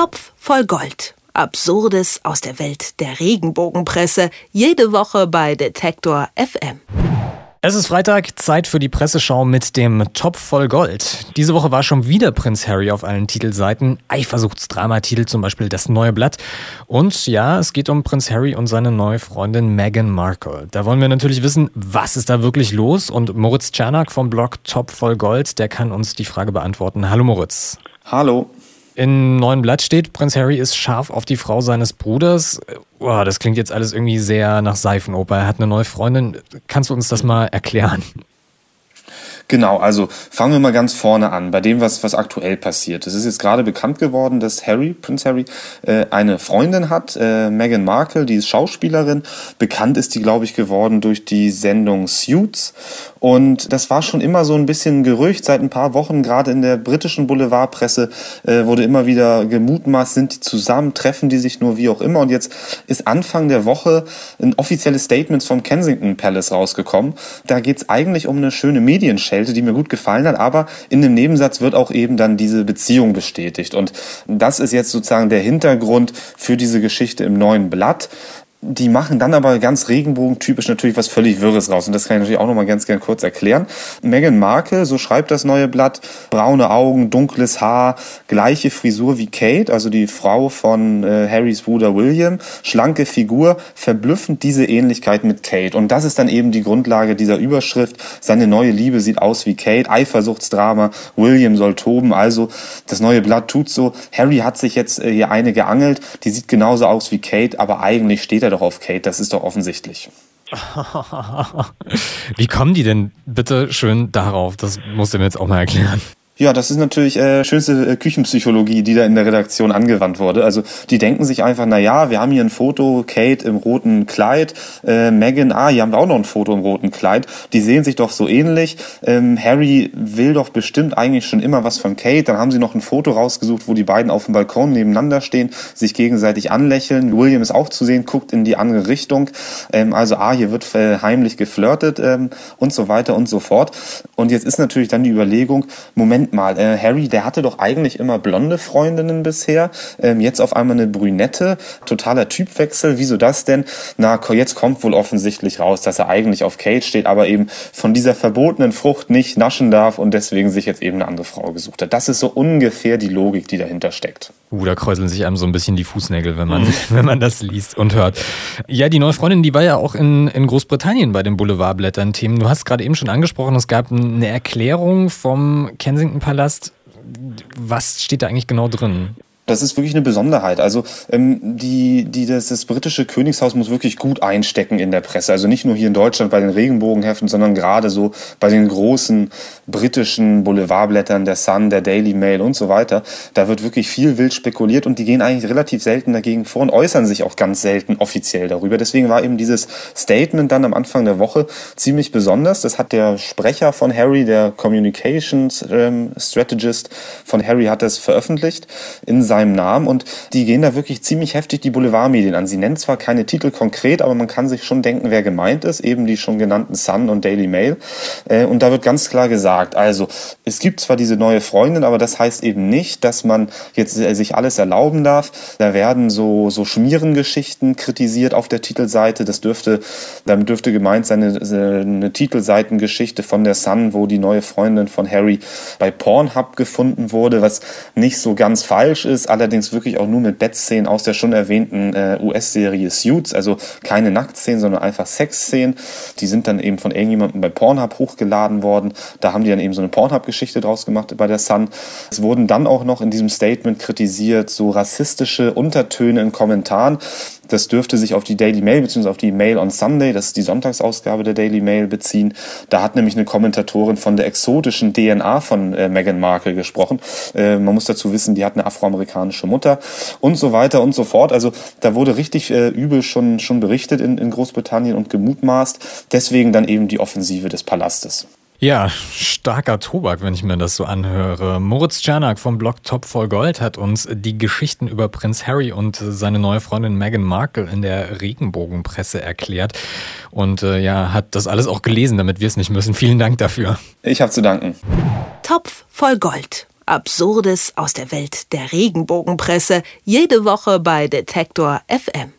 Topf voll Gold. Absurdes aus der Welt der Regenbogenpresse. Jede Woche bei Detektor FM. Es ist Freitag, Zeit für die Presseschau mit dem Topf voll Gold. Diese Woche war schon wieder Prinz Harry auf allen Titelseiten. Eifersuchtsdramatitel zum Beispiel Das Neue Blatt. Und ja, es geht um Prinz Harry und seine neue Freundin Meghan Markle. Da wollen wir natürlich wissen, was ist da wirklich los? Und Moritz Czernak vom Blog Topf voll Gold, der kann uns die Frage beantworten. Hallo Moritz. Hallo. Im neuen Blatt steht, Prinz Harry ist scharf auf die Frau seines Bruders. Oh, das klingt jetzt alles irgendwie sehr nach Seifenoper. Er hat eine neue Freundin. Kannst du uns das mal erklären? Genau, also fangen wir mal ganz vorne an, bei dem, was, was aktuell passiert. Es ist jetzt gerade bekannt geworden, dass Harry, Prince Harry, äh, eine Freundin hat, äh, Meghan Markle, die ist Schauspielerin. Bekannt ist die, glaube ich, geworden durch die Sendung Suits. Und das war schon immer so ein bisschen Gerücht seit ein paar Wochen, gerade in der britischen Boulevardpresse äh, wurde immer wieder gemutmaßt, sind die zusammen, treffen die sich nur wie auch immer. Und jetzt ist Anfang der Woche ein offizielles Statement vom Kensington Palace rausgekommen. Da geht es eigentlich um eine schöne Medienschelte, die mir gut gefallen hat, aber in dem Nebensatz wird auch eben dann diese Beziehung bestätigt. Und das ist jetzt sozusagen der Hintergrund für diese Geschichte im neuen Blatt die machen dann aber ganz regenbogentypisch natürlich was völlig Wirres raus. Und das kann ich natürlich auch nochmal ganz gern kurz erklären. Meghan Markle, so schreibt das neue Blatt, braune Augen, dunkles Haar, gleiche Frisur wie Kate, also die Frau von äh, Harrys Bruder William, schlanke Figur, verblüffend diese Ähnlichkeit mit Kate. Und das ist dann eben die Grundlage dieser Überschrift. Seine neue Liebe sieht aus wie Kate, Eifersuchtsdrama, William soll toben. Also das neue Blatt tut so. Harry hat sich jetzt äh, hier eine geangelt, die sieht genauso aus wie Kate, aber eigentlich steht er doch auf Kate, das ist doch offensichtlich. Wie kommen die denn bitte schön darauf? Das musst du mir jetzt auch mal erklären. Ja, das ist natürlich äh, schönste äh, Küchenpsychologie, die da in der Redaktion angewandt wurde. Also die denken sich einfach, na ja, wir haben hier ein Foto, Kate im roten Kleid, äh, Megan, ah, hier haben wir auch noch ein Foto im roten Kleid. Die sehen sich doch so ähnlich. Ähm, Harry will doch bestimmt eigentlich schon immer was von Kate. Dann haben sie noch ein Foto rausgesucht, wo die beiden auf dem Balkon nebeneinander stehen, sich gegenseitig anlächeln. William ist auch zu sehen, guckt in die andere Richtung. Ähm, also, ah, hier wird äh, heimlich geflirtet ähm, und so weiter und so fort. Und jetzt ist natürlich dann die Überlegung, Moment Moment mal, äh, Harry, der hatte doch eigentlich immer blonde Freundinnen bisher, ähm, jetzt auf einmal eine Brünette, totaler Typwechsel, wieso das denn? Na, jetzt kommt wohl offensichtlich raus, dass er eigentlich auf Kate steht, aber eben von dieser verbotenen Frucht nicht naschen darf und deswegen sich jetzt eben eine andere Frau gesucht hat. Das ist so ungefähr die Logik, die dahinter steckt. Uh, da kräuseln sich einem so ein bisschen die Fußnägel, wenn man, mhm. wenn man das liest und hört. Ja, die neue Freundin, die war ja auch in, in Großbritannien bei den Boulevardblättern Themen. Du hast gerade eben schon angesprochen, es gab eine Erklärung vom Kensington Palast. Was steht da eigentlich genau drin? Das ist wirklich eine Besonderheit. Also ähm, die, die, das, das britische Königshaus muss wirklich gut einstecken in der Presse. Also nicht nur hier in Deutschland bei den Regenbogenheften, sondern gerade so bei den großen britischen Boulevardblättern, der Sun, der Daily Mail und so weiter. Da wird wirklich viel wild spekuliert und die gehen eigentlich relativ selten dagegen vor und äußern sich auch ganz selten offiziell darüber. Deswegen war eben dieses Statement dann am Anfang der Woche ziemlich besonders. Das hat der Sprecher von Harry, der Communications ähm, Strategist von Harry, hat das veröffentlicht in seinem seinem Namen und die gehen da wirklich ziemlich heftig die Boulevardmedien an. Sie nennen zwar keine Titel konkret, aber man kann sich schon denken, wer gemeint ist, eben die schon genannten Sun und Daily Mail. Äh, und da wird ganz klar gesagt, also es gibt zwar diese neue Freundin, aber das heißt eben nicht, dass man jetzt äh, sich alles erlauben darf. Da werden so, so Schmierengeschichten kritisiert auf der Titelseite. Das dürfte, damit dürfte gemeint sein, eine, eine Titelseitengeschichte von der Sun, wo die neue Freundin von Harry bei Pornhub gefunden wurde, was nicht so ganz falsch ist allerdings wirklich auch nur mit Bettszenen aus der schon erwähnten äh, US-Serie Suits, also keine Nacktszenen, sondern einfach Sexszenen. Die sind dann eben von irgendjemandem bei Pornhub hochgeladen worden. Da haben die dann eben so eine Pornhub-Geschichte draus gemacht bei der Sun. Es wurden dann auch noch in diesem Statement kritisiert, so rassistische Untertöne in Kommentaren. Das dürfte sich auf die Daily Mail bzw. auf die Mail on Sunday, das ist die Sonntagsausgabe der Daily Mail, beziehen. Da hat nämlich eine Kommentatorin von der exotischen DNA von äh, Meghan Markle gesprochen. Äh, man muss dazu wissen, die hat eine afroamerikanische Mutter und so weiter und so fort. Also da wurde richtig äh, übel schon, schon berichtet in, in Großbritannien und gemutmaßt. Deswegen dann eben die Offensive des Palastes. Ja, starker Tobak, wenn ich mir das so anhöre. Moritz Czernak vom Blog Top voll Gold hat uns die Geschichten über Prinz Harry und seine neue Freundin Meghan Markle in der Regenbogenpresse erklärt. Und äh, ja, hat das alles auch gelesen, damit wir es nicht müssen. Vielen Dank dafür. Ich habe zu danken. Topf voll Gold. Absurdes aus der Welt der Regenbogenpresse. Jede Woche bei Detektor FM.